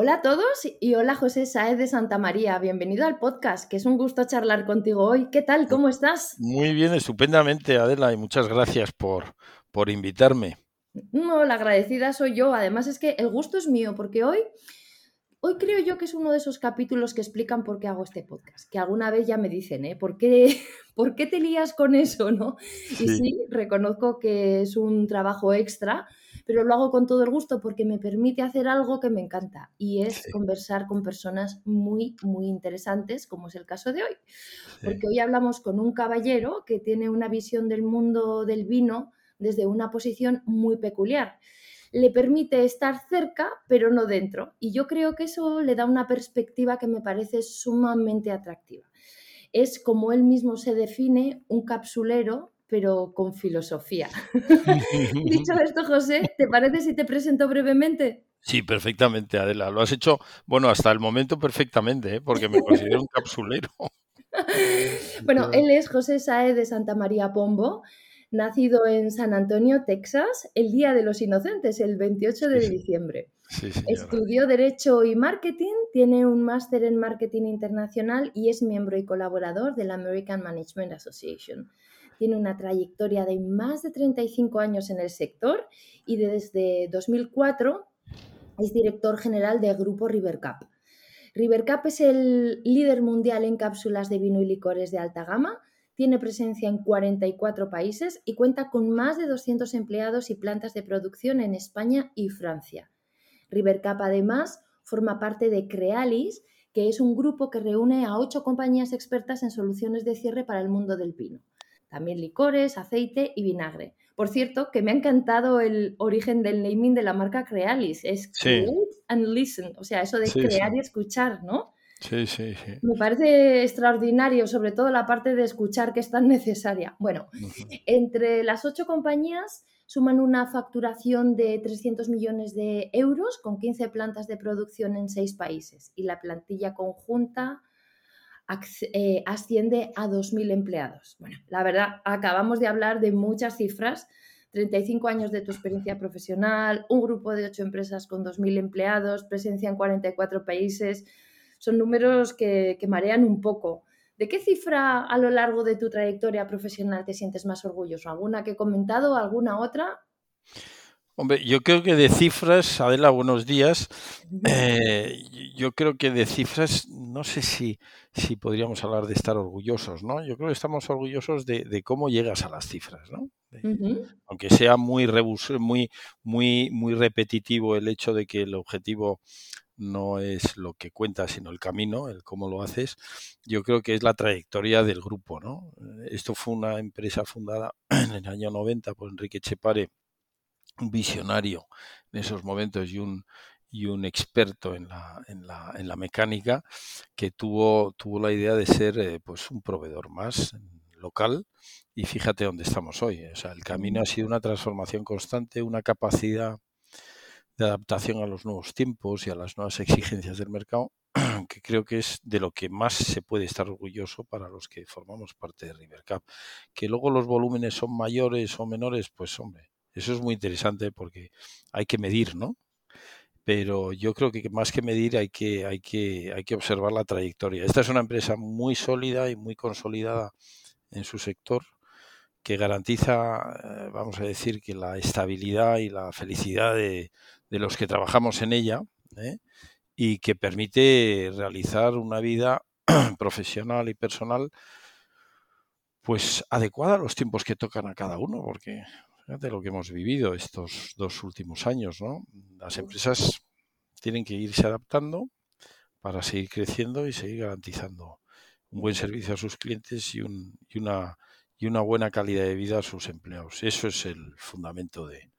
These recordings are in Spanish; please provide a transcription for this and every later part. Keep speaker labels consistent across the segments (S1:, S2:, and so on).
S1: Hola a todos y hola José Saez de Santa María. Bienvenido al podcast, que es un gusto charlar contigo hoy. ¿Qué tal? ¿Cómo estás?
S2: Muy bien, estupendamente, Adela, y muchas gracias por, por invitarme.
S1: No, la agradecida soy yo. Además es que el gusto es mío, porque hoy, hoy creo yo que es uno de esos capítulos que explican por qué hago este podcast. Que alguna vez ya me dicen, ¿eh? ¿Por qué, ¿por qué te lías con eso? ¿no? Y sí, reconozco que es un trabajo extra pero lo hago con todo el gusto porque me permite hacer algo que me encanta y es conversar con personas muy, muy interesantes, como es el caso de hoy. Porque hoy hablamos con un caballero que tiene una visión del mundo del vino desde una posición muy peculiar. Le permite estar cerca, pero no dentro. Y yo creo que eso le da una perspectiva que me parece sumamente atractiva. Es como él mismo se define, un capsulero pero con filosofía. Dicho esto, José, ¿te parece si te presento brevemente?
S2: Sí, perfectamente, Adela. Lo has hecho, bueno, hasta el momento perfectamente, ¿eh? porque me considero un capsulero.
S1: bueno, él es José Saez de Santa María Pombo, nacido en San Antonio, Texas, el Día de los Inocentes, el 28 de diciembre. Estudió Derecho y Marketing, tiene un máster en Marketing Internacional y es miembro y colaborador de la American Management Association tiene una trayectoria de más de 35 años en el sector y desde 2004 es director general del grupo Rivercap. Rivercap es el líder mundial en cápsulas de vino y licores de alta gama, tiene presencia en 44 países y cuenta con más de 200 empleados y plantas de producción en España y Francia. Rivercap además forma parte de Crealis, que es un grupo que reúne a ocho compañías expertas en soluciones de cierre para el mundo del vino también licores, aceite y vinagre. Por cierto, que me ha encantado el origen del naming de la marca Crealis. Es create and listen, o sea, eso de crear y escuchar, ¿no?
S2: Sí, sí, sí.
S1: Me parece extraordinario, sobre todo la parte de escuchar que es tan necesaria. Bueno, entre las ocho compañías suman una facturación de 300 millones de euros con 15 plantas de producción en seis países y la plantilla conjunta asciende a 2.000 empleados. Bueno, la verdad, acabamos de hablar de muchas cifras. 35 años de tu experiencia profesional, un grupo de 8 empresas con 2.000 empleados, presencia en 44 países. Son números que, que marean un poco. ¿De qué cifra a lo largo de tu trayectoria profesional te sientes más orgulloso? ¿Alguna que he comentado? ¿Alguna otra?
S2: Hombre, yo creo que de cifras, Adela, buenos días. Eh, yo creo que de cifras, no sé si, si podríamos hablar de estar orgullosos, ¿no? Yo creo que estamos orgullosos de, cómo llegas a las cifras, ¿no? Aunque sea muy, muy, muy, muy repetitivo el hecho de que el objetivo no es lo que cuenta, sino el camino, el cómo lo haces, yo creo que es la trayectoria del grupo, ¿no? Esto fue una empresa fundada en el año 90 por Enrique Chepare visionario en esos momentos y un, y un experto en la, en la, en la mecánica que tuvo, tuvo la idea de ser eh, pues un proveedor más local y fíjate dónde estamos hoy. O sea, el camino ha sido una transformación constante, una capacidad de adaptación a los nuevos tiempos y a las nuevas exigencias del mercado, que creo que es de lo que más se puede estar orgulloso para los que formamos parte de Rivercap. Que luego los volúmenes son mayores o menores, pues hombre, eso es muy interesante porque hay que medir, ¿no? Pero yo creo que más que medir hay que, hay que, hay que observar la trayectoria. Esta es una empresa muy sólida y muy consolidada en su sector que garantiza, eh, vamos a decir, que la estabilidad y la felicidad de, los que trabajamos en ella ¿eh? y que permite realizar una vida profesional y personal pues adecuada a los tiempos que tocan a cada uno, porque de lo que hemos vivido estos dos últimos años, ¿no? Las empresas tienen que irse adaptando para seguir creciendo y seguir garantizando un buen servicio a sus clientes y, un, y, una, y una buena calidad de vida a sus empleados. Eso es el fundamento de,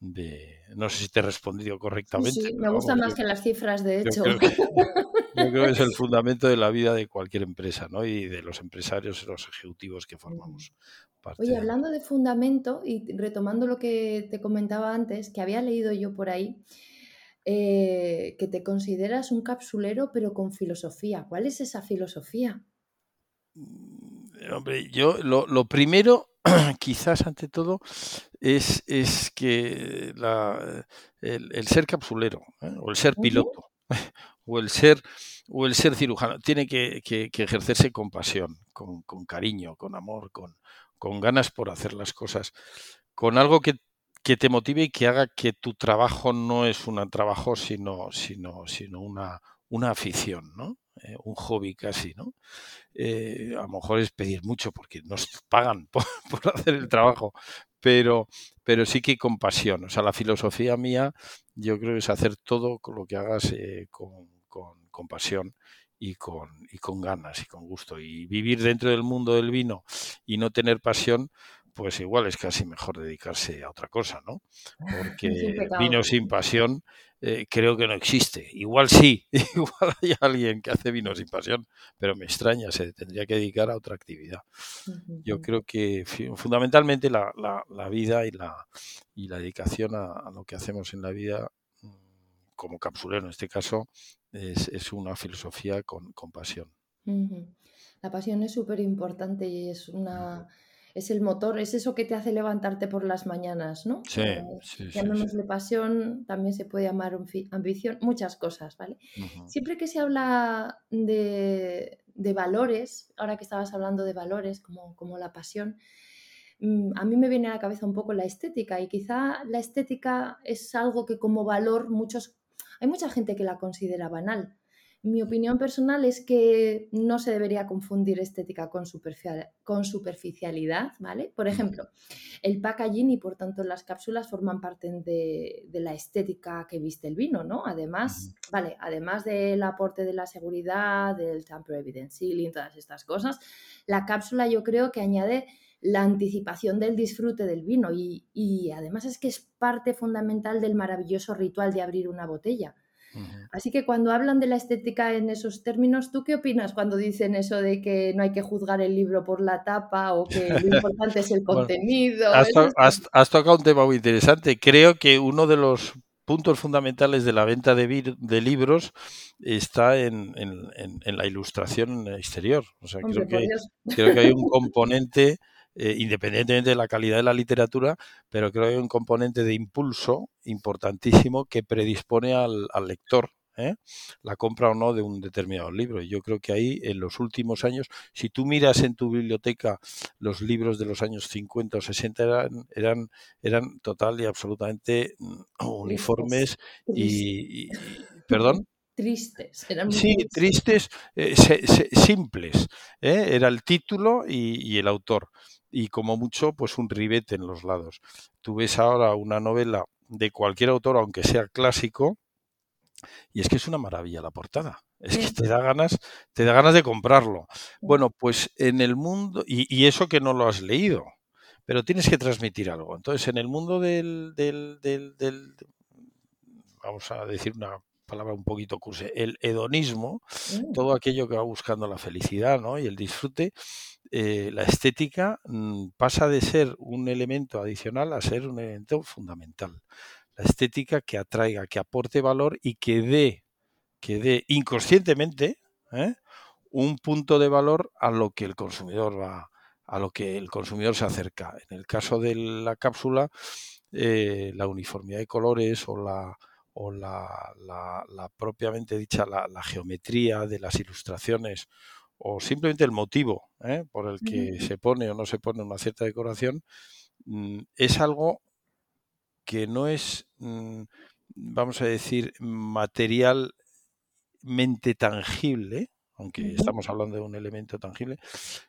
S2: de, no sé si te he respondido correctamente.
S1: Sí, me gusta más que las cifras, de hecho.
S2: Yo creo, que, es el fundamento de la vida de cualquier empresa, ¿no? Y de los empresarios y los ejecutivos que formamos
S1: parte. Oye, hablando de fundamento y retomando lo que te comentaba antes, que había leído yo por ahí, eh, que te consideras un capsulero pero con filosofía. ¿Cuál es esa filosofía?
S2: Mm, hombre, yo lo, lo primero quizás ante todo es, es que la, el, ser capsulero ¿eh? o el ser piloto o el ser o el ser cirujano tiene que, ejercerse con pasión, con, cariño, con amor, con, con, ganas por hacer las cosas, con algo que, te motive y que haga que tu trabajo no es un trabajo sino, sino, sino una, una afición, ¿no? Eh, un hobby casi, ¿no? Eh, a lo mejor es pedir mucho porque nos pagan por, hacer el trabajo, pero, pero sí que con pasión. O sea, la filosofía mía yo creo que es hacer todo lo que hagas eh, con, con, pasión y con, y con ganas y con gusto. Y vivir dentro del mundo del vino y no tener pasión, pues igual es casi mejor dedicarse a otra cosa, ¿no? Porque vino sin pasión eh, creo que no existe. Igual sí, igual hay alguien que hace vino sin pasión, pero me extraña, se tendría que dedicar a otra actividad. Yo creo que fundamentalmente la, la, vida y la, y la dedicación a, lo que hacemos en la vida como capsulero en este caso es, es una filosofía con, con pasión.
S1: La pasión es súper importante y es una es el motor, es eso que te hace levantarte por las mañanas, ¿no?
S2: Sí, sí,
S1: Llamémosle pasión, también se puede llamar ambición, muchas cosas, ¿vale? Siempre que se habla de, valores, ahora que estabas hablando de valores como, como la pasión, mm, a mí me viene a la cabeza un poco la estética y quizá la estética es algo que como valor muchos, hay mucha gente que la considera banal. Mi opinión personal es que no se debería confundir estética con, superficialidad, ¿vale? Por ejemplo, el packaging y por tanto las cápsulas forman parte de, la estética que viste el vino, ¿no? Además, vale, además del aporte de la seguridad, del tamper evidence sealing, todas estas cosas, la cápsula yo creo que añade la anticipación del disfrute del vino y, y además es que es parte fundamental del maravilloso ritual de abrir una botella. Así que cuando hablan de la estética en esos términos, ¿tú qué opinas cuando dicen eso de que no hay que juzgar el libro por la tapa o que lo importante es el contenido?
S2: has, tocado un tema muy interesante. Creo que uno de los puntos fundamentales de la venta de, libros está en, la ilustración exterior. O sea, creo, que creo que hay un componente eh, independientemente de la calidad de la literatura, pero creo que hay un componente de impulso importantísimo que predispone al, lector ¿eh? la compra o no de un determinado libro. Y yo creo que ahí, en los últimos años, si tú miras en tu biblioteca los libros de los años 50 o 60, eran, eran, eran total y absolutamente mm, uniformes y, ¿Perdón?
S1: tristes.
S2: sí, tristes, eh, simples. Era el título y, el autor y como mucho pues un ribete en los lados. Tú ves ahora una novela de cualquier autor, aunque sea clásico, y es que es una maravilla la portada. Es que te da ganas, te da ganas de comprarlo. Bueno, pues en el mundo, y, eso que no lo has leído, pero tienes que transmitir algo. Entonces, en el mundo del, del, del, del vamos a decir una palabra un poquito curse, el hedonismo, mm. todo aquello que va buscando la felicidad ¿no? y el disfrute, eh, la estética mm, pasa de ser un elemento adicional a ser un elemento fundamental. La estética que atraiga, que aporte valor y que dé, que dé inconscientemente ¿eh? un punto de valor a lo que el consumidor va, a lo que el consumidor se acerca. En el caso de la cápsula, eh, la uniformidad de colores o la o la, la, propiamente dicha, la, geometría de las ilustraciones o simplemente el motivo ¿eh? por el que se pone o no se pone una cierta decoración, mm, es algo que no es, mm, vamos a decir, materialmente tangible, aunque estamos hablando de un elemento tangible,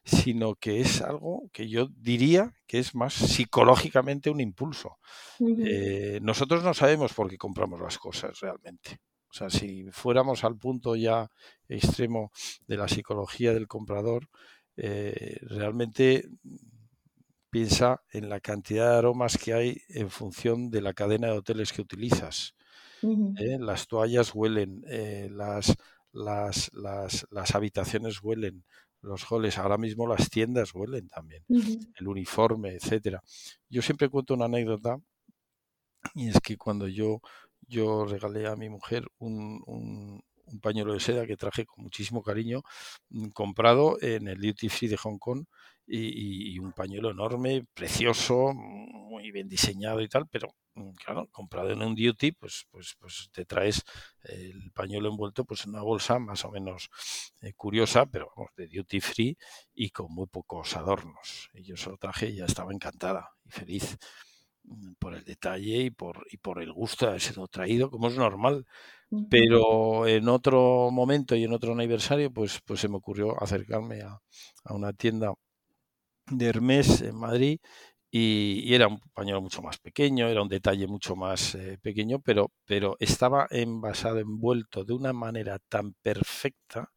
S2: sino que es algo que yo diría que es más psicológicamente un impulso. Eh, nosotros no sabemos por qué compramos las cosas realmente. O sea, si fuéramos al punto ya extremo de la psicología del comprador, eh, realmente piensa en la cantidad de aromas que hay en función de la cadena de hoteles que utilizas. ¿eh? Las toallas huelen, las, las, las, las, habitaciones huelen, los goles, ahora mismo las tiendas huelen también, el uniforme, etcétera. Yo siempre cuento una anécdota y es que cuando yo, yo regalé a mi mujer un, un, un pañuelo de seda que traje con muchísimo cariño, mm, comprado en el Duty Free de Hong Kong y, un pañuelo enorme, precioso, muy bien diseñado y tal, pero mm, claro, comprado en un duty, pues, pues, pues te traes el pañuelo envuelto pues en una bolsa más o menos eh, curiosa, pero vamos, de duty free y con muy pocos adornos. Y yo se lo traje y ya estaba encantada y feliz por el detalle y por, y por el gusto de haberse traído, como es normal. Pero en otro momento y en otro aniversario, pues, pues se me ocurrió acercarme a, a una tienda de Hermes en Madrid y, era un pañuelo mucho más pequeño, era un detalle mucho más eh, pequeño, pero, pero estaba envasado, envuelto de una manera tan perfecta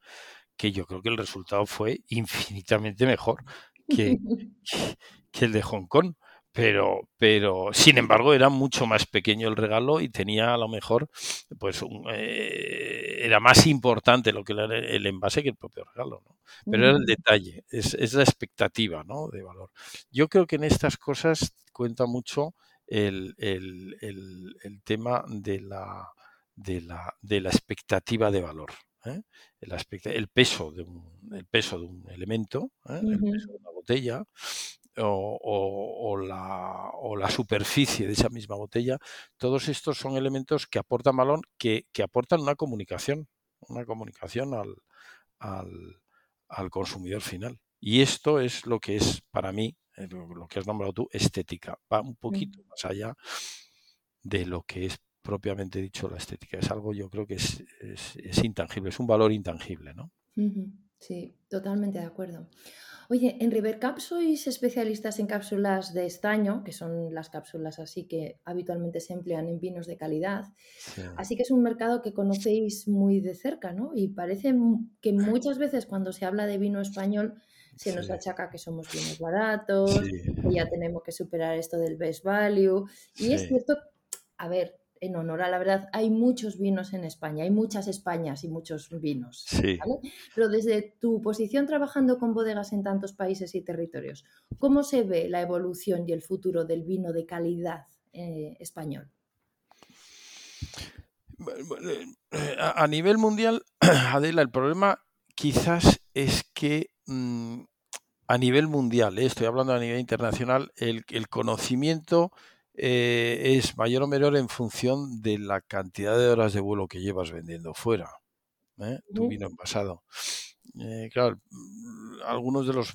S2: que yo creo que el resultado fue infinitamente mejor que, que el de Hong Kong pero, pero sin embargo era mucho más pequeño el regalo y tenía a lo mejor, pues eh, era más importante lo que era el envase que el propio regalo, ¿no? Pero era el detalle, es, es, la expectativa, ¿no? De valor. Yo creo que en estas cosas cuenta mucho el, el, el, el tema de la, de la, de la expectativa de valor. ¿eh? El, el, peso de un, el peso de un elemento, ¿eh? el peso de una botella, o, la, o, la, superficie de esa misma botella, todos estos son elementos que aportan valor, que, que aportan una comunicación, una comunicación al, al, al, consumidor final. Y esto es lo que es para mí, eh, lo que has nombrado tú, estética. Va un poquito más allá de lo que es propiamente dicho la estética. Es algo, yo creo que es, es, es intangible, es un valor intangible, ¿no?
S1: Sí, totalmente de acuerdo. Oye, en Rivercap sois especialistas en cápsulas de estaño, que son las cápsulas así que habitualmente se emplean en vinos de calidad. Así que es un mercado que conocéis muy de cerca, ¿no? Y parece que muchas veces cuando se habla de vino español se nos achaca que somos vinos baratos, que ya tenemos que superar esto del best value. Y es cierto, a ver, en honor a la verdad, hay muchos vinos en España, hay muchas Españas y muchos vinos. Pero desde tu posición trabajando con bodegas en tantos países y territorios, ¿cómo se ve la evolución y el futuro del vino de calidad eh, español?
S2: Eh, a nivel mundial, Adela, el problema quizás es que mm, a nivel mundial, eh, estoy hablando a nivel internacional, el, el conocimiento eh, es mayor o menor en función de la cantidad de horas de vuelo que llevas vendiendo fuera. ¿eh? Tu vino envasado. Eh, claro, algunos de los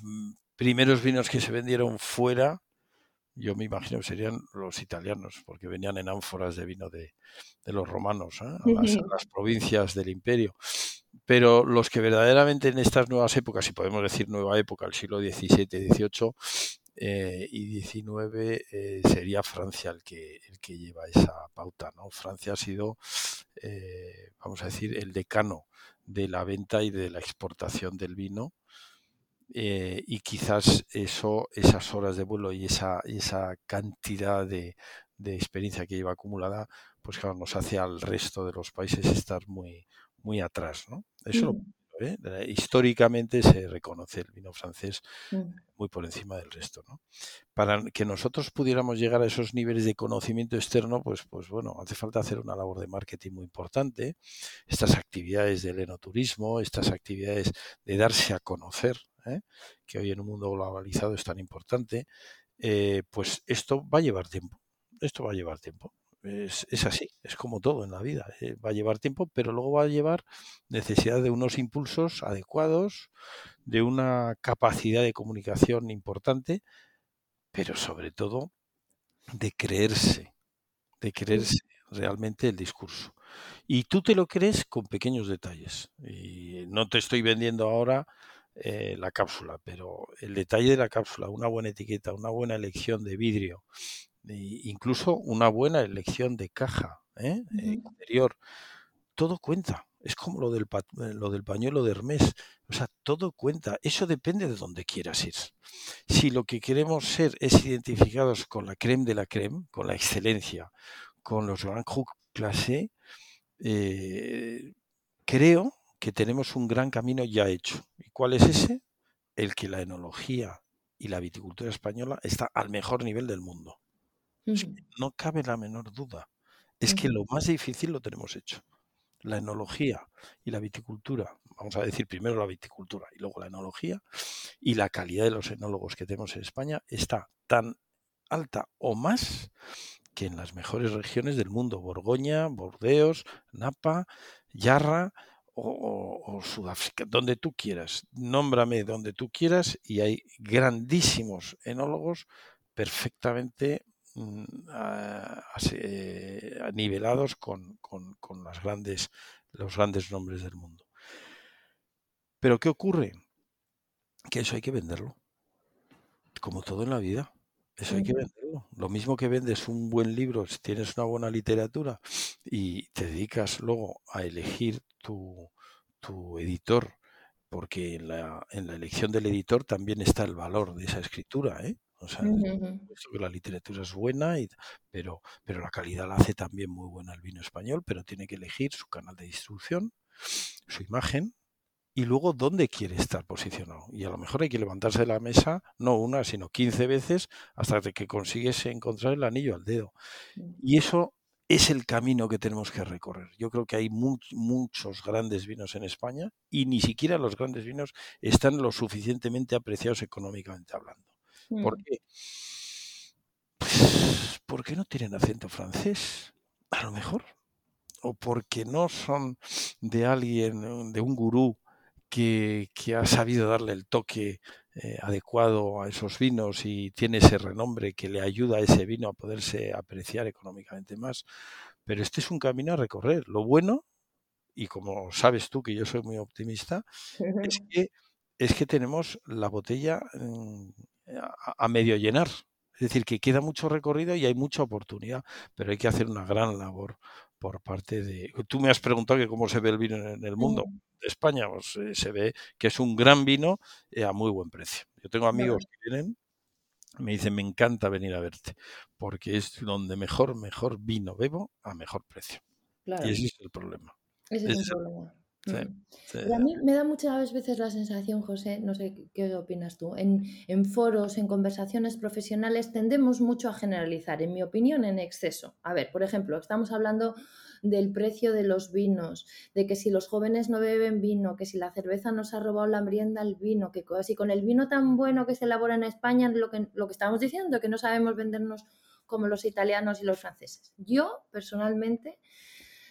S2: primeros vinos que se vendieron fuera, yo me imagino que serían los italianos, porque venían en ánforas de vino de, los romanos, a las, a, las, provincias del imperio. Pero los que verdaderamente en estas nuevas épocas, si podemos decir nueva época, el siglo XVII, XVIII, eh, y 19 eh, sería Francia el que, el que lleva esa pauta. ¿no? Francia ha sido, eh, vamos a decir, el decano de la venta y de la exportación del vino. y quizás eso, esas horas de vuelo y esa, esa cantidad de, de experiencia que lleva acumulada, pues claro, nos hace al resto de los países estar muy, muy atrás. ¿no? Eso mm. ¿Eh? Históricamente se reconoce el vino francés mm. muy por encima del resto. ¿no? Para que nosotros pudiéramos llegar a esos niveles de conocimiento externo, pues, pues bueno, hace falta hacer una labor de marketing muy importante. Estas actividades del enoturismo, estas actividades de darse a conocer, ¿eh? que hoy en un mundo globalizado es tan importante, eh, pues esto va a llevar tiempo. Esto va a llevar tiempo. Es, así, es como todo en la vida. Eh, va a llevar tiempo, pero luego va a llevar necesidad de unos impulsos adecuados, de una capacidad de comunicación importante, pero sobre todo de creerse, de creerse realmente el discurso. Y tú te lo crees con pequeños detalles. Y no te estoy vendiendo ahora eh, la cápsula, pero el detalle de la cápsula, una buena etiqueta, una buena elección de vidrio, incluso una buena elección de caja ¿eh? interior. Todo cuenta. Es como lo del, eh, lo del pañuelo de Hermes. O sea, todo cuenta. Eso depende de dónde quieras ir. Si lo que queremos ser es identificados con la creme de la creme, con la excelencia, con los Grand Cru clase, eh, creo que tenemos un gran camino ya hecho. ¿Y cuál es ese? El que la enología y la viticultura española está al mejor nivel del mundo. No cabe la menor duda. Es que lo más difícil lo tenemos hecho. La enología y la viticultura, vamos a decir primero la viticultura y luego la enología, y la calidad de los enólogos que tenemos en España está tan alta o más que en las mejores regiones del mundo, Borgoña, Bordeos, Napa, Yarra o, Sudáfrica, donde tú quieras, nómbrame donde tú quieras y hay grandísimos enólogos perfectamente mm, nivelados con, las grandes, los grandes nombres del mundo. Pero ¿qué ocurre? Que eso hay que venderlo, como todo en la vida. Eso hay que venderlo. Lo mismo que vendes un buen libro, si tienes una buena literatura y te dedicas luego a elegir tu, tu editor, porque en la, en la elección del editor también está el valor de esa escritura, ¿eh? O sea, que la literatura es buena, y, pero, pero la calidad la hace también muy buena el vino español, pero tiene que elegir su canal de distribución, su imagen, y luego dónde quiere estar posicionado. Y a lo mejor hay que levantarse de la mesa, no una, sino 15 veces, hasta que consigues encontrar el anillo al dedo. Mm. Y eso es el camino que tenemos que recorrer. Yo creo que hay muchos grandes vinos en España y ni siquiera los grandes vinos están lo suficientemente apreciados económicamente hablando. ¿Por mm. qué? Pues porque no tienen acento francés, a lo mejor. O porque no son de alguien, de un gurú que, ha sabido darle el toque eh, adecuado a esos vinos y tiene ese renombre que le ayuda a ese vino a poderse apreciar económicamente más. Pero este es un camino a recorrer. Lo bueno, y como sabes tú que yo soy muy optimista, es que, es que tenemos la botella mm, a medio llenar. Es decir, que queda mucho recorrido y hay mucha oportunidad, pero hay que hacer una gran labor por parte de... Tú me has preguntado que cómo se ve el vino en el mundo. De España pues, eh, se ve que es un gran vino eh, a muy buen precio. Yo tengo amigos que vienen, me dicen, me encanta venir a verte, porque es donde mejor, mejor vino bebo a mejor precio. Y ese es el problema.
S1: Ese es el problema. Mm. a mí me da muchas veces la sensación, José, no sé qué opinas tú, en, en, foros, en conversaciones profesionales tendemos mucho a generalizar, en mi opinión, en exceso. A ver, por ejemplo, estamos hablando del precio de los vinos, de que si los jóvenes no beben vino, que si la cerveza nos ha robado la hambrienda al vino, que si con el vino tan bueno que se elabora en España, lo que, lo que estamos diciendo, que no sabemos vendernos como los italianos y los franceses. Yo, personalmente,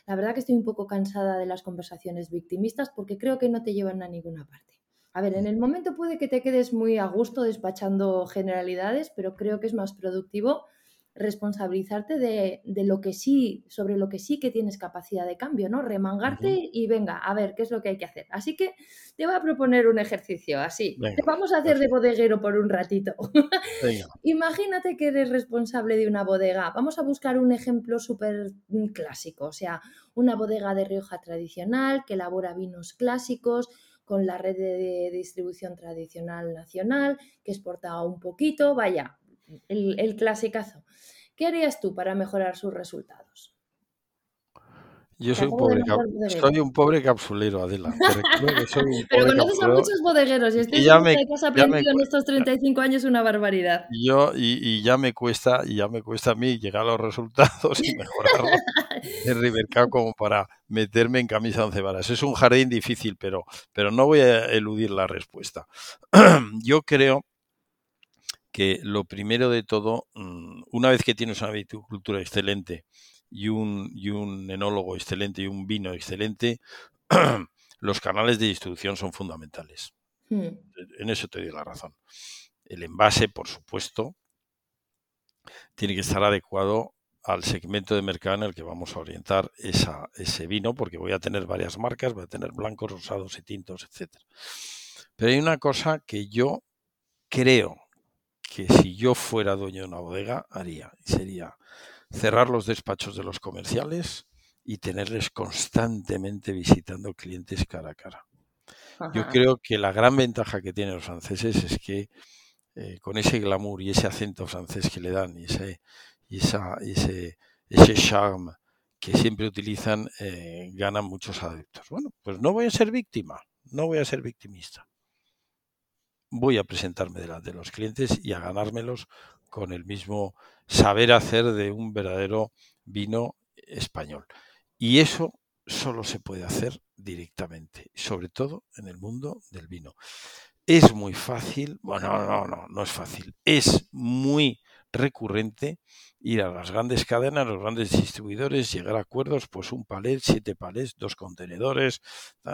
S1: la verdad que estoy un poco cansada de las conversaciones victimistas porque creo que no te llevan a ninguna parte. A ver, en el momento puede que te quedes muy a gusto despachando generalidades, pero creo que es más productivo responsabilizarte de, lo que sí, sobre lo que sí que tienes capacidad de cambio, ¿no? Remangarte y venga, a ver qué es lo que hay que hacer. Así que te voy a proponer un ejercicio así. te vamos a hacer de bodeguero por un ratito. Imagínate que eres responsable de una bodega. Vamos a buscar un ejemplo súper clásico, o sea, una bodega de Rioja tradicional que elabora vinos clásicos con la red de distribución tradicional nacional, que exporta un poquito, vaya, el, el clasicazo. ¿Qué harías tú para mejorar sus resultados?
S2: Yo soy un, pobre soy un pobre capsulero, Adela.
S1: Pero conoces a muchos bodegueros y estoy segura de que has aprendido en estos 35 años una barbaridad.
S2: Yo, y, ya me cuesta, y ya me cuesta a mí llegar a los resultados y mejorarlos en Rivercao como para meterme en camisa once varas. Es un jardín difícil, pero, pero no voy a eludir la respuesta. Yo creo que lo primero de todo, mm, una vez que tienes una viticultura excelente y un, y un enólogo excelente y un vino excelente, los canales de distribución son fundamentales. Hmm. En eso te doy la razón. El envase, por supuesto, tiene que estar adecuado al segmento de mercado en el que vamos a orientar esa, ese vino, porque voy a tener varias marcas, voy a tener blancos, rosados y tintos, etc. Pero hay una cosa que yo creo que si yo fuera dueño de una bodega haría, sería cerrar los despachos de los comerciales y tenerles constantemente visitando clientes cara a cara. Yo creo que la gran ventaja que tienen los franceses es que eh, con ese glamour y ese acento francés que le dan y ese, y esa, ese, ese charme que siempre utilizan, eh, ganan muchos adeptos. Bueno, pues no voy a ser víctima, no voy a ser victimista. Voy a presentarme delante de los clientes y a ganármelos con el mismo saber hacer de un verdadero vino español. Y eso solo se puede hacer directamente, sobre todo en el mundo del vino. Es muy fácil, bueno, no, no, no es fácil, es muy recurrente ir a las grandes cadenas, los grandes distribuidores, llegar a acuerdos, pues un palet, siete palets, dos contenedores,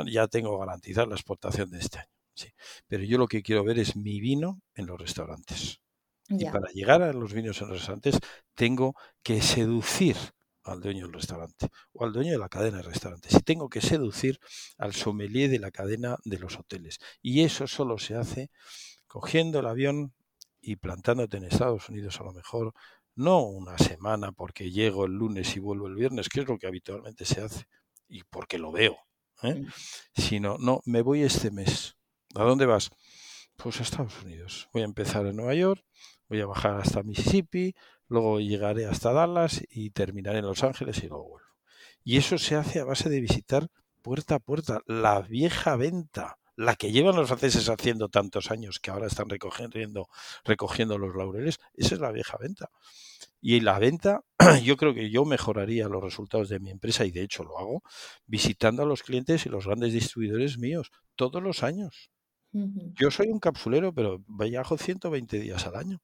S2: ya tengo garantizada la exportación de este año. Sí. Pero yo lo que quiero ver es mi vino en los restaurantes. Y para llegar a los vinos en los restaurantes tengo que seducir al dueño del restaurante o al dueño de la cadena de restaurantes. Y tengo que seducir al sommelier de la cadena de los hoteles. Y eso solo se hace cogiendo el avión y plantándote en Estados Unidos a lo mejor no una semana porque llego el lunes y vuelvo el viernes, que es lo que habitualmente se hace, y porque lo veo, ¿eh? sino, no, me voy este mes. ¿A dónde vas? Pues a Estados Unidos. Voy a empezar en Nueva York, voy a bajar hasta Mississippi, luego llegaré hasta Dallas y terminaré en Los Ángeles y luego vuelvo. Y eso se hace a base de visitar puerta a puerta, la vieja venta, la que llevan los franceses haciendo tantos años que ahora están recogiendo, recogiendo los laureles, esa es la vieja venta. Y la venta, yo creo que yo mejoraría los resultados de mi empresa y de hecho lo hago visitando a los clientes y los grandes distribuidores míos todos los años. Yo soy un capsulero, pero viajo 120 días al año.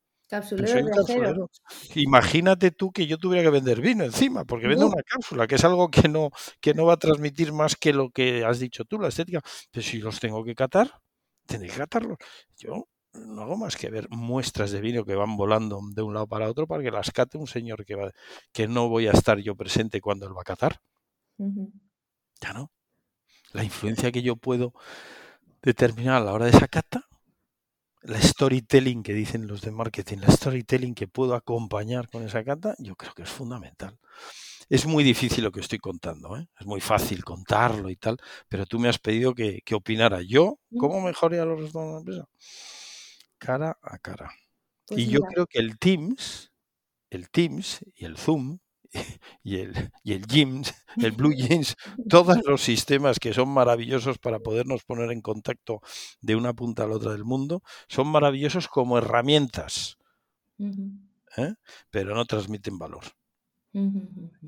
S2: Imagínate tú que yo tuviera que vender vino encima, porque vendo una cápsula, que es algo que no, que no va a transmitir más que lo que has dicho tú, la estética. Pero si los tengo que catar, tendré que catarlos. Yo no hago más que ver muestras de vino que van volando de un lado para otro para que las cate un señor que, va, que no voy a estar yo presente cuando él va a catar. Ya no. La influencia que yo puedo determinar a la hora de esa cata la storytelling que dicen los de marketing, la storytelling que puedo acompañar con esa cata, yo creo que es fundamental. Es muy difícil lo que estoy contando, ¿eh? es muy fácil contarlo y tal, pero tú me has pedido que, opinara yo, ¿cómo mejoré a los resultados de la empresa? Cara a cara. Pues y yo creo que el Teams, el Teams y el Zoom y el, y el Jeans, el Blue Jeans, todos los sistemas que son maravillosos para podernos poner en contacto de una punta a la otra del mundo, son maravillosos como herramientas, ¿eh? pero no transmiten valor.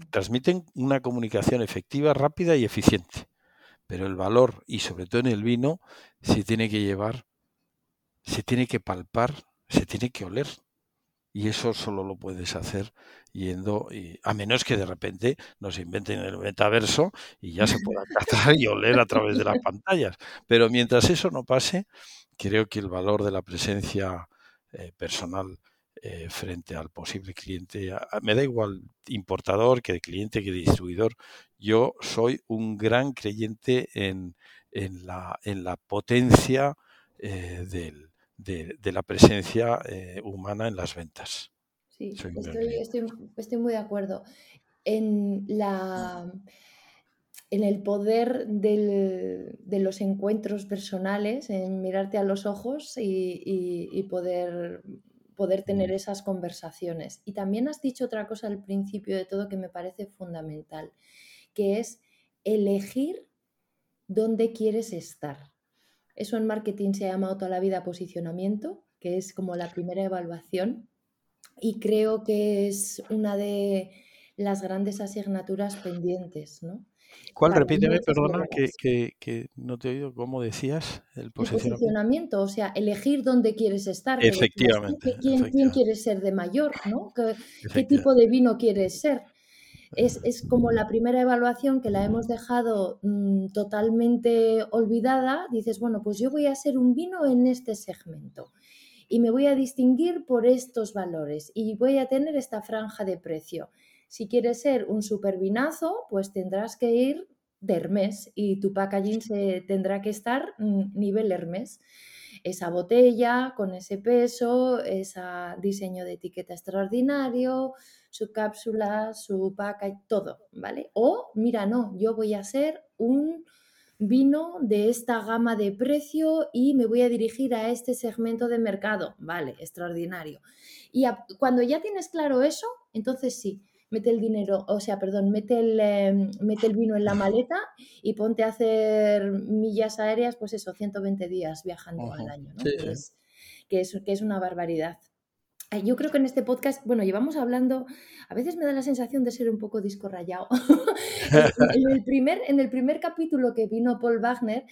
S2: Transmiten una comunicación efectiva, rápida y eficiente, pero el valor, y sobre todo en el vino, se tiene que llevar, se tiene que palpar, se tiene que oler. Y eso solo lo puedes hacer yendo, y, a menos que de repente nos inventen el metaverso y ya se pueda tratar y oler a través de las pantallas. Pero mientras eso no pase, creo que el valor de la presencia eh, personal eh, frente al posible cliente, me da igual importador que cliente que distribuidor, yo soy un gran creyente en, en, la, en la potencia eh, del de, la presencia eh, humana en las ventas.
S1: Sí, estoy, muy de acuerdo. En, la, en el poder de los encuentros personales, en mirarte a los ojos y, poder, poder tener esas conversaciones. Y también has dicho otra cosa al principio de todo que me parece fundamental, que es elegir dónde quieres estar. Eso en marketing se ha llamado toda la vida posicionamiento, que es como la primera evaluación. Y creo que es una de las grandes asignaturas pendientes, ¿no?
S2: ¿Cuál? Repíteme, perdona, que, no te he oído cómo decías el posicionamiento.
S1: el posicionamiento. o sea, elegir dónde quieres estar.
S2: Efectivamente.
S1: ¿Quién, quién quieres ser de mayor? ¿no? ¿Qué, tipo de vino quieres ser? Es, como la primera evaluación que la hemos dejado mm, totalmente olvidada. Dices, bueno, pues yo voy a ser un vino en este segmento y me voy a distinguir por estos valores y voy a tener esta franja de precio. Si quieres ser un supervinazo, pues tendrás que ir de Hermes y tu packaging se tendrá que estar mm, nivel Hermes. Esa botella con ese peso, ese diseño de etiqueta extraordinario, su cápsula, su paca todo, ¿vale? O, mira, no, yo voy a ser un vino de esta gama de precio y me voy a dirigir a este segmento de mercado. Vale, extraordinario. Y cuando ya tienes claro eso, entonces sí, mete el dinero, o sea, perdón, mete el, em, mete el vino en la maleta y ponte a hacer millas aéreas, pues eso, 120 días viajando al año, ¿no? que, es, que, es, que es una barbaridad. Yo creo que en este podcast, bueno, llevamos hablando, a veces me da la sensación de ser un poco disco rayado. en, el primer, en el primer capítulo que vino Paul Wagner,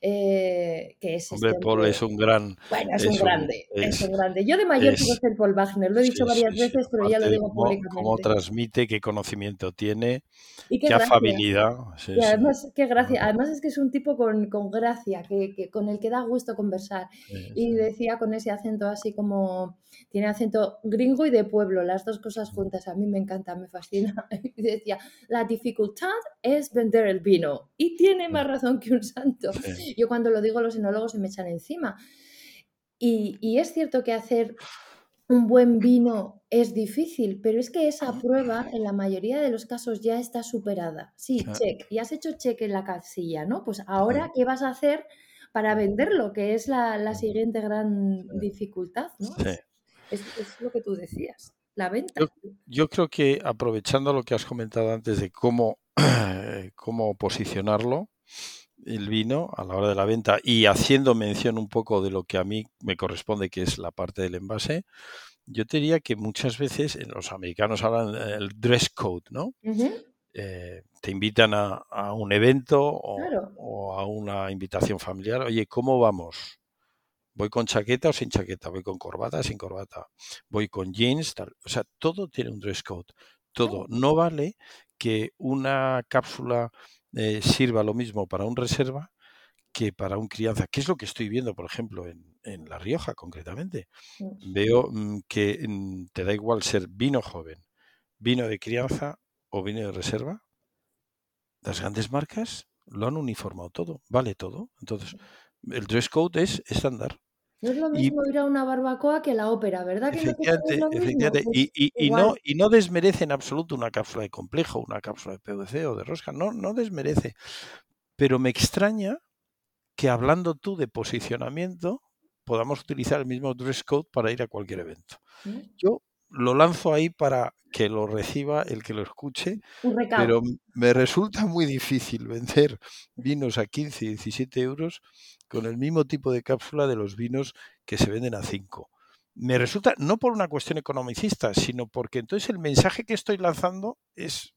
S1: eh, que es...
S2: Hombre, este Paul es un gran...
S1: Bueno, es, un grande, es, un grande. Yo de mayor quiero ser Paul Wagner, lo he dicho varias veces, pero ya lo digo públicamente.
S2: Cómo transmite, qué conocimiento tiene, qué, afabilidad.
S1: y además, qué gracia. Además es que es un tipo con, con gracia, que, que, con el que da gusto conversar. y decía con ese acento así como... Tiene acento gringo y de pueblo, las dos cosas juntas. A mí me encanta, me fascina. Y decía, la dificultad es vender el vino. Y tiene más razón que un santo. Yo cuando lo digo los enólogos se me echan encima. Y, es cierto que hacer un buen vino es difícil, pero es que esa prueba en la mayoría de los casos ya está superada. Sí, check, y has hecho check en la casilla, ¿no? Pues ahora, ¿qué vas a hacer para venderlo? Que es la, siguiente gran dificultad, ¿no? Es, lo que tú decías, la venta.
S2: Yo, creo que aprovechando lo que has comentado antes de cómo, cómo posicionarlo, el vino a la hora de la venta y haciendo mención un poco de lo que a mí me corresponde, que es la parte del envase, yo te diría que muchas veces los americanos hablan del dress code, ¿no? Eh, te invitan a, un evento o, a una invitación familiar. Oye, ¿cómo vamos? ¿Voy con chaqueta o sin chaqueta? ¿Voy con corbata o sin corbata? ¿Voy con jeans? Tal. O sea, todo tiene un dress code. Todo. No vale que una cápsula eh, sirva lo mismo para un reserva que para un crianza, ¿Qué es lo que estoy viendo, por ejemplo, en, en La Rioja concretamente. Veo mm, que mm, te da igual ser vino joven, vino de crianza o vino de reserva. Las grandes marcas lo han uniformado todo, vale todo. Entonces, el dress code es estándar.
S1: No es lo mismo ir a una barbacoa que a la ópera, ¿verdad? Que
S2: efectivamente, efectivamente. y, y, y, no, y no desmerece en absoluto una cápsula de complejo, una cápsula de PVC o de rosca, no, no desmerece. Pero me extraña que hablando tú de posicionamiento, podamos utilizar el mismo dress code para ir a cualquier evento. ¿Mm? Yo lo lanzo ahí para que lo reciba el que lo escuche, pero me resulta muy difícil vender vinos a 15 y 17 euros con el mismo tipo de cápsula de los vinos que se venden a 5. Me resulta, no por una cuestión economicista, sino porque entonces el mensaje que estoy lanzando es,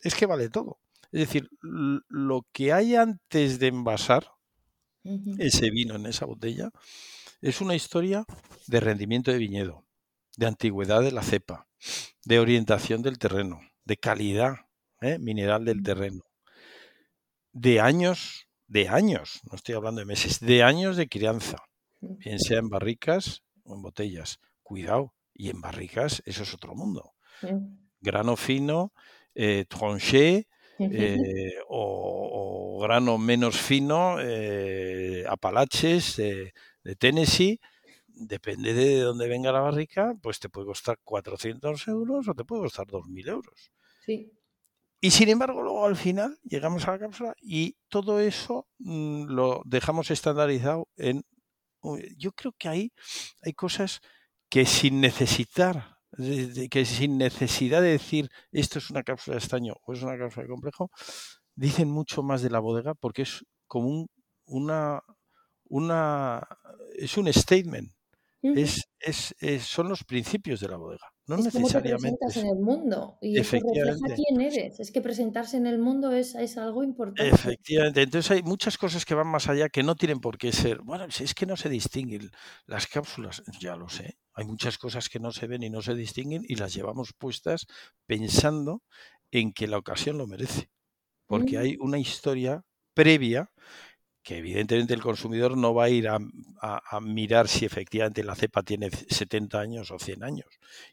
S2: es que vale todo. Es decir, lo que hay antes de envasar ese vino en esa botella es una historia de rendimiento de viñedo, de antigüedad de la cepa, de orientación del terreno, de calidad ¿eh? mineral del terreno, de años de años, no estoy hablando de meses, de años de crianza, bien sea en barricas o en botellas. Cuidado, y en barricas eso es otro mundo. Grano fino, eh, tranché, eh, o, grano menos fino, eh, apalaches de Tennessee, depende de dónde venga la barrica, pues te puede costar 400 euros o te puede costar 2.000 euros. Sí. Y sin embargo, luego al final llegamos a la cápsula y todo eso mm, lo dejamos estandarizado en... Yo creo que ahí hay cosas que sin necesitar, que sin necesidad de decir esto es una cápsula de estaño o es una cápsula de complejo, dicen mucho más de la bodega porque es como un, una, una, es un statement. es, es, son los principios de la bodega. No
S1: es necesariamente. Te presentas en el mundo y eso refleja quién eres. Es que presentarse en el mundo es, es, algo importante.
S2: Efectivamente. Entonces hay muchas cosas que van más allá que no tienen por qué ser. Bueno, es que no se distinguen las cápsulas, ya lo sé. Hay muchas cosas que no se ven y no se distinguen y las llevamos puestas pensando en que la ocasión lo merece. Porque hay una historia previa que evidentemente el consumidor no va a ir a, mirar si efectivamente la cepa tiene 70 años o 100 años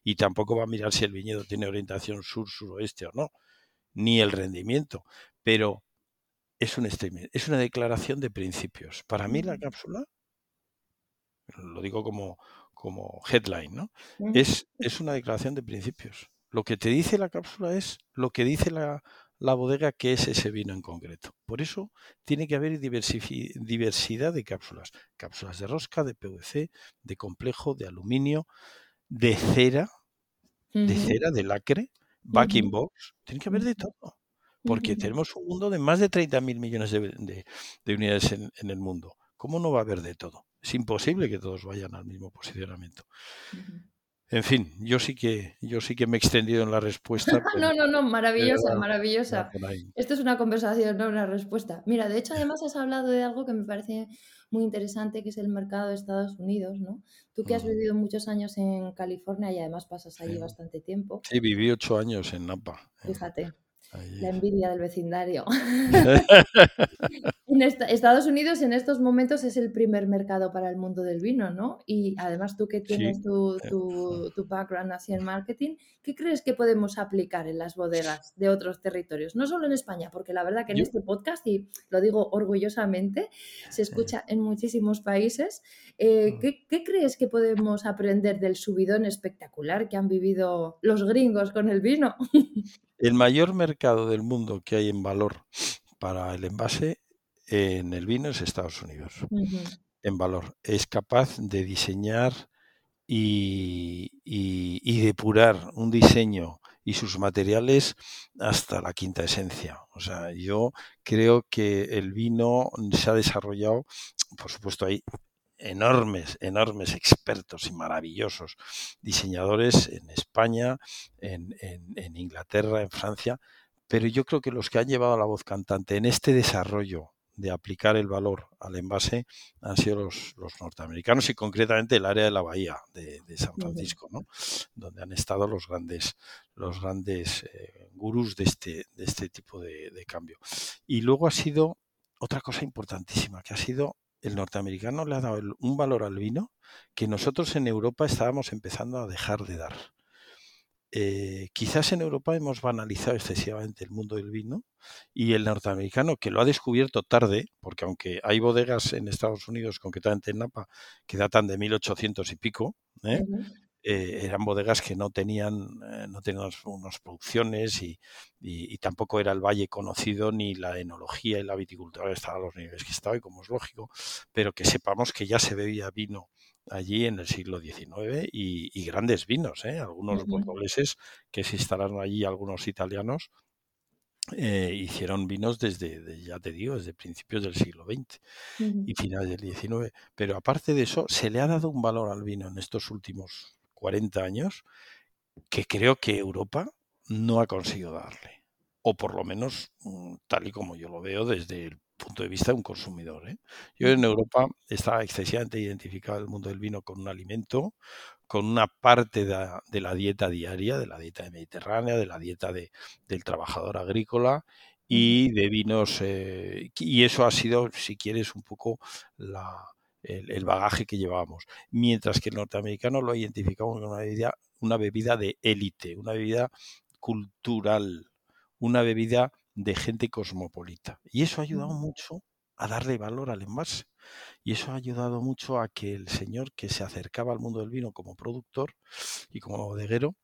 S2: y tampoco va a mirar si el viñedo tiene orientación sur-suroeste o no, ni el rendimiento, pero es un es una declaración de principios. Para mí la cápsula, lo digo como, como headline, ¿no? Es, es una declaración de principios. Lo que te dice la cápsula es lo que dice la, la bodega que es ese vino en concreto. Por eso tiene que haber diversidad de cápsulas. Cápsulas de rosca, de PVC, de complejo, de aluminio, de cera, de cera, de lacre, backing box. Tiene que haber de todo. Porque tenemos un mundo de más de 30.000 millones de, unidades en, el mundo. ¿Cómo no va a haber de todo? Es imposible que todos vayan al mismo posicionamiento. En fin, yo sí que yo sí que me he extendido en la respuesta.
S1: no, no, no, maravillosa, maravillosa. Esto es una conversación, no una respuesta. Mira, de hecho, además has hablado de algo que me parece muy interesante, que es el mercado de Estados Unidos, ¿no? Tú que has vivido muchos años en California y además pasas allí bastante tiempo.
S2: Sí, viví ocho años en Napa.
S1: Fíjate. La envidia del vecindario. en Estados Unidos en estos momentos es el primer mercado para el mundo del vino, ¿no? Y además tú que tienes tu, eh, tu, tu, background así en marketing, ¿qué crees que podemos aplicar en las bodegas de otros territorios? No solo en España, porque la verdad que en este podcast, y lo digo orgullosamente, se escucha en muchísimos países. Eh. ¿qué, ¿Qué crees que podemos aprender del subidón espectacular que han vivido los gringos con el vino?
S2: El mayor mercado del mundo que hay en valor para el envase en el vino es Estados Unidos. En valor. Es capaz de diseñar y, depurar un diseño y sus materiales hasta la quinta esencia. O sea, yo creo que el vino se ha desarrollado, por supuesto, hay enormes, enormes expertos y maravillosos diseñadores en España, en, Inglaterra, en Francia, pero yo creo que los que han llevado la voz cantante en este desarrollo de aplicar el valor al envase han sido los, norteamericanos y concretamente el área de la bahía de, San Francisco, ¿no? donde han estado los grandes, los grandes eh, gurús de este, de este tipo de, de cambio. Y luego ha sido otra cosa importantísima, que ha sido el norteamericano le ha dado un valor al vino que nosotros en Europa estábamos empezando a dejar de dar. Eh, quizás en Europa hemos banalizado excesivamente el mundo del vino y el norteamericano que lo ha descubierto tarde, porque aunque hay bodegas en Estados Unidos, concretamente en Napa, que datan de 1800 y pico, ¿eh? Eh, eran bodegas que no tenían, eh, no tenían unas producciones y, y, tampoco era el valle conocido ni la enología y la viticultura estaba a los niveles que estaba y como es lógico, pero que sepamos que ya se bebía vino allí en el siglo XIX y, grandes vinos, ¿eh? algunos bordoleses que se instalaron allí, algunos italianos, hicieron vinos desde, ya te digo, desde principios del siglo XX y finales del XIX. Pero aparte de eso, se le ha dado un valor al vino en estos últimos 40 años que creo que Europa no ha conseguido darle. O por lo menos mm, tal y como yo lo veo desde el punto de vista de un consumidor. ¿eh? Yo en Europa estaba excesivamente identificado el mundo del vino con un alimento, con una parte de, la dieta diaria, de la dieta mediterránea, de la dieta de, del trabajador agrícola y de vinos. Eh, y eso ha sido, si quieres, un poco la, el, bagaje que llevábamos. Mientras que el norteamericano lo ha identificado como una bebida, una bebida de élite, una bebida cultural, una bebida de gente cosmopolita. Y eso ha ayudado mucho a darle valor al envase. Y eso ha ayudado mucho a que el señor que se acercaba al mundo del vino como productor y como bodeguero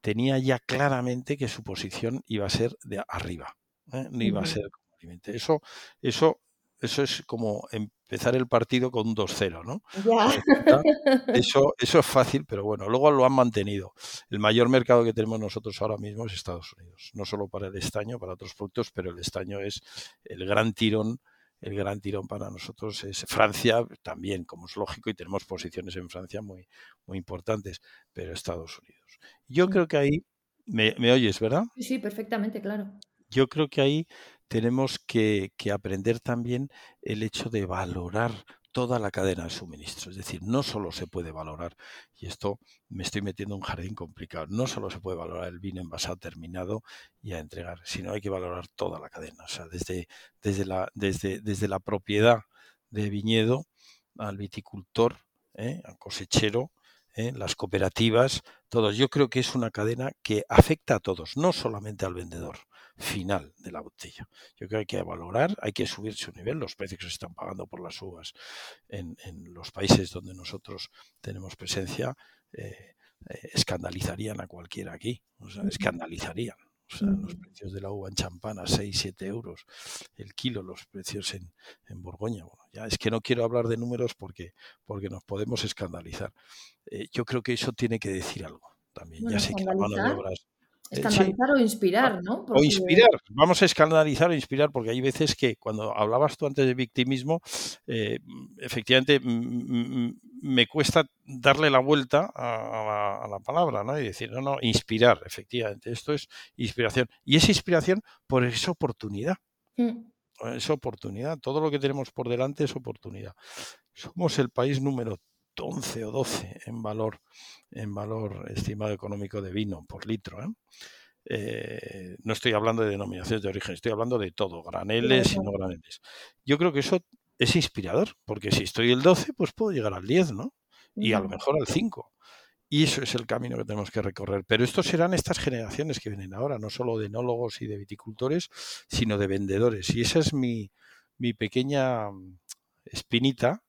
S2: tenía ya claramente que su posición iba a ser de arriba, ¿eh? no iba a ser como. Eso, eso eso es como empezar el partido con un 2-0, ¿no? Eso, eso es fácil, pero bueno, luego lo han mantenido. El mayor mercado que tenemos nosotros ahora mismo es Estados Unidos, no solo para el estaño, para otros productos, pero el estaño es el gran tirón. El gran tirón para nosotros es Francia también, como es lógico, y tenemos posiciones en Francia muy, muy importantes, pero Estados Unidos. Yo creo que ahí, me, me oyes, ¿verdad?
S1: Sí, perfectamente, claro.
S2: Yo creo que ahí tenemos que, aprender también el hecho de valorar toda la cadena de suministro. Es decir, no solo se puede valorar, y esto me estoy metiendo en un jardín complicado, no solo se puede valorar el vino envasado terminado y a entregar, sino hay que valorar toda la cadena. O sea, desde, desde, la, desde, desde la propiedad de viñedo al viticultor, ¿eh? al cosechero, ¿eh? las cooperativas, todos. Yo creo que es una cadena que afecta a todos, no solamente al vendedor final de la botella. Yo creo que hay que valorar, hay que subir su nivel, los precios que se están pagando por las uvas en, los países donde nosotros tenemos presencia. Eh, eh, escandalizarían a cualquiera aquí, o sea, escandalizarían. O sea, los precios de la uva en champán a 6, 7 euros el kilo, los precios en, en Borgoña. Bueno, ya es que no quiero hablar de números porque, porque nos podemos escandalizar. Eh, yo creo que eso tiene que decir algo también. ya sé que la mano de obras
S1: escandalizar o inspirar, ¿no?
S2: O inspirar, vamos a escandalizar o inspirar, porque hay veces que cuando hablabas tú antes de victimismo, eh, efectivamente me cuesta darle la vuelta a, la, palabra, ¿no? Y decir, no, no, inspirar, efectivamente, esto es inspiración. Y es inspiración por esa oportunidad. Mm. Es oportunidad, todo lo que tenemos por delante es oportunidad. Somos el país número 11 o 12 en valor, en valor estimado económico de vino por litro. ¿eh? Eh, no estoy hablando de denominaciones de origen, estoy hablando de todo, graneles y no graneles. Yo creo que eso es inspirador, porque si estoy el 12, pues puedo llegar al 10, ¿no? Y a lo mejor al 5. Y eso es el camino que tenemos que recorrer. Pero estos serán estas generaciones que vienen ahora, no solo de enólogos y de viticultores, sino de vendedores. Y esa es mi, mi pequeña espinita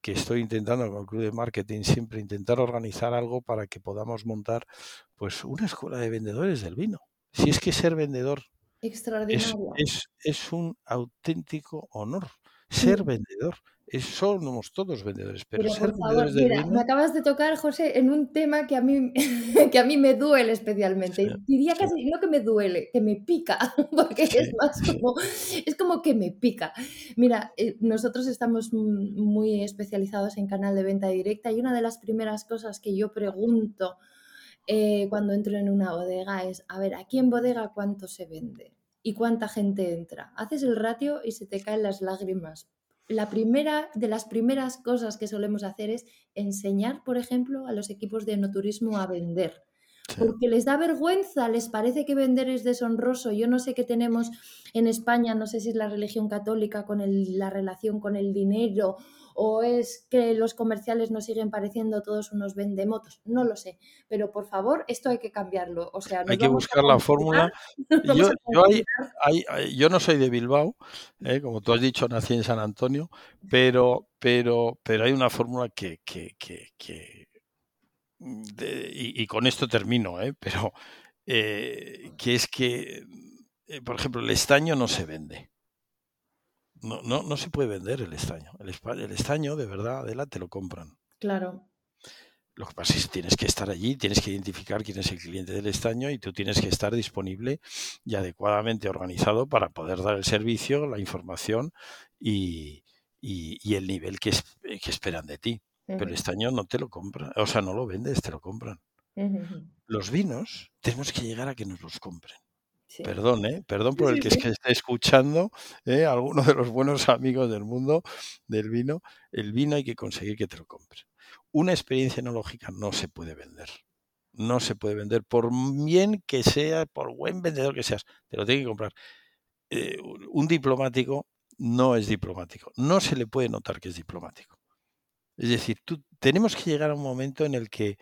S2: que estoy intentando con el Club de Marketing siempre intentar organizar algo para que podamos montar pues una escuela de vendedores del vino. Si es que ser vendedor es, es, un auténtico honor. Ser vendedor. Somos todos vendedores, pero, ser vendedores
S1: mira, me acabas de tocar, José, en un tema que a mí, que a mí me duele especialmente. Diría casi no que me duele, que me pica, porque es más como, es como que me pica. Mira, eh, nosotros estamos muy especializados en canal de venta directa y una de las primeras cosas que yo pregunto eh, cuando entro en una bodega es, a ver, aquí en bodega cuánto se vende y cuánta gente entra. Haces el ratio y se te caen las lágrimas la primera de las primeras cosas que solemos hacer es enseñar, por ejemplo, a los equipos de enoturismo a vender. Porque les da vergüenza, les parece que vender es deshonroso. Yo no sé qué tenemos en España, no sé si es la religión católica con la relación con el dinero o es que los comerciales nos siguen pareciendo todos unos vendemotos, no lo sé, pero por favor, esto hay que cambiarlo. O sea,
S2: hay que buscar la fórmula. Yo, no soy de Bilbao, ¿eh? como tú has dicho, nací en San Antonio, pero, pero, pero hay una fórmula que, que, que, y, con esto termino, ¿eh? pero eh, que es que, por ejemplo, el estaño no se vende. No, no, no se puede vender el estaño. El, el estaño, de verdad, Adela, te lo compran.
S1: Claro.
S2: Lo que pasa es que tienes que estar allí, tienes que identificar quién es el cliente del estaño y tú tienes que estar disponible y adecuadamente organizado para poder dar el servicio, la información y, y, el nivel que, que, esperan de ti. Pero el estaño no te lo compran, o sea, no lo vendes, te lo compran. Los vinos tenemos que llegar a que nos los compren. Perdón, ¿eh? Perdón por el que, esté escuchando, ¿eh? alguno de los buenos amigos del mundo del vino. El vino hay que conseguir que te lo compre. Una experiencia enológica no se puede vender. No se puede vender, por bien que sea, por buen vendedor que seas, te lo tiene que comprar. Eh, un diplomático no es diplomático. No se le puede notar que es diplomático. Es decir, tú, tenemos que llegar a un momento en el que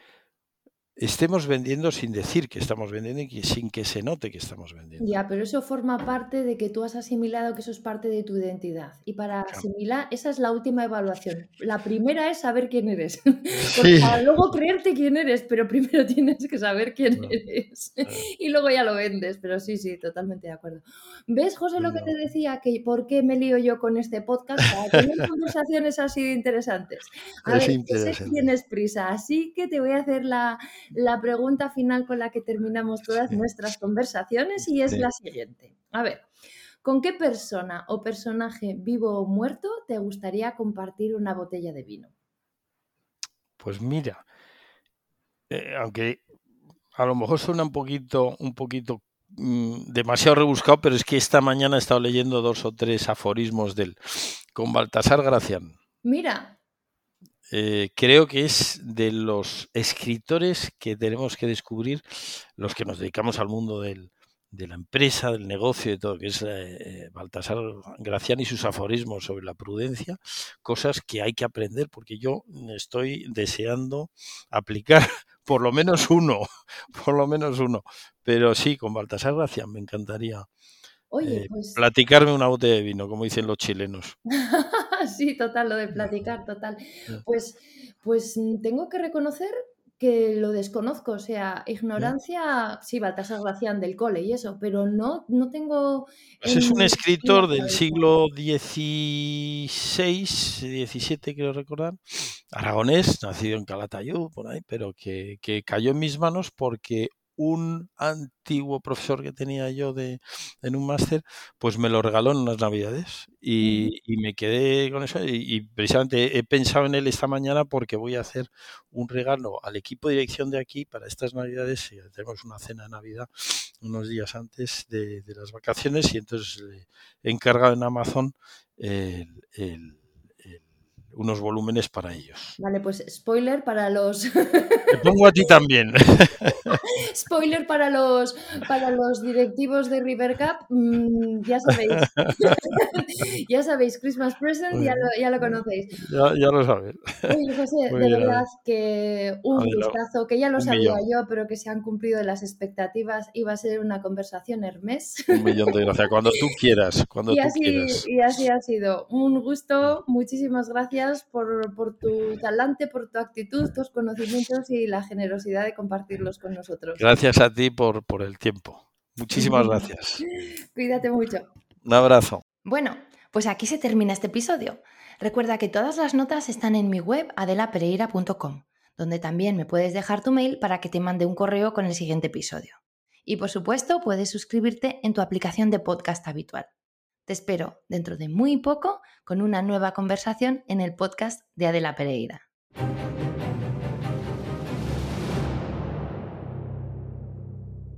S2: estemos vendiendo sin decir que estamos vendiendo y sin que se note que estamos vendiendo.
S1: Ya, pero eso forma parte de que tú has asimilado que eso es parte de tu identidad. Y para asimilar, esa es la última evaluación. La primera es saber quién eres. Para luego creerte quién eres, pero primero tienes que saber quién eres. Y luego ya lo vendes. Pero sí, sí, totalmente de acuerdo. ¿Ves, José, lo que te decía? Que por qué me lío yo con este podcast para tener conversaciones así de interesantes. A ver, tienes prisa, así que te voy a hacer la la pregunta final con la que terminamos todas nuestras conversaciones y es la siguiente. A ver, ¿con qué persona o personaje vivo o muerto te gustaría compartir una botella de vino?
S2: Pues mira, eh, aunque a lo mejor suena un poquito, un poquito mm, demasiado rebuscado, pero es que esta mañana he estado leyendo dos o tres aforismos del con Baltasar Gracián.
S1: Mira,
S2: eh, creo que es de los escritores que tenemos que descubrir, los que nos dedicamos al mundo de la empresa, del negocio y todo, que es eh, Baltasar Gracián y sus aforismos sobre la prudencia, cosas que hay que aprender porque yo estoy deseando aplicar por lo menos uno, por lo menos uno. Pero sí, con Baltasar Gracián me encantaría Oye, eh, pues... platicarme una botella de vino, como dicen los chilenos.
S1: sí, total, lo de platicar, total. Pues, pues mm, tengo que reconocer que lo desconozco, o sea, ignorancia, sí, Baltasar Gracián del cole y eso, pero no, no tengo...
S2: Pues es un escritor del siglo XVI, XVII, quiero recordar, aragonés, nacido en Calatayud, por ahí, pero que, que cayó en mis manos porque un antiguo profesor que tenía yo de, en un máster, pues me lo regaló en unas navidades y, me quedé con eso y, precisamente he pensado en él esta mañana porque voy a hacer un regalo al equipo de dirección de aquí para estas navidades. Tenemos una cena de Navidad unos días antes de, las vacaciones y entonces he encargado en Amazon el unos volúmenes para ellos.
S1: Vale, pues spoiler para los.
S2: Te pongo a ti también.
S1: spoiler para los para los directivos de River Cup. Mm, ya sabéis. ya sabéis, Christmas Present, ya lo, ya lo, conocéis.
S2: Ya, lo sabéis.
S1: Oye, José, de verdad que un gustazo, que ya lo sabía yo, pero que se han cumplido las expectativas. Iba a ser una conversación Hermes.
S2: Un millón de gracias. Cuando tú quieras. Cuando
S1: y,
S2: tú
S1: así,
S2: quieras.
S1: y así ha sido. Un gusto. Muchísimas gracias por, tu talante, por tu actitud, tus conocimientos y la generosidad de compartirlos con nosotros.
S2: Gracias a ti por, por el tiempo. Muchísimas gracias.
S1: Cuídate mucho.
S2: Un abrazo.
S1: Bueno, pues aquí se termina este episodio. Recuerda que todas las notas están en mi web adelapereira.com, donde también me puedes dejar tu mail para que te mande un correo con el siguiente episodio. Y por supuesto, puedes suscribirte en tu aplicación de podcast habitual. Te espero dentro de muy poco con una nueva conversación en el podcast de Adela Pereira.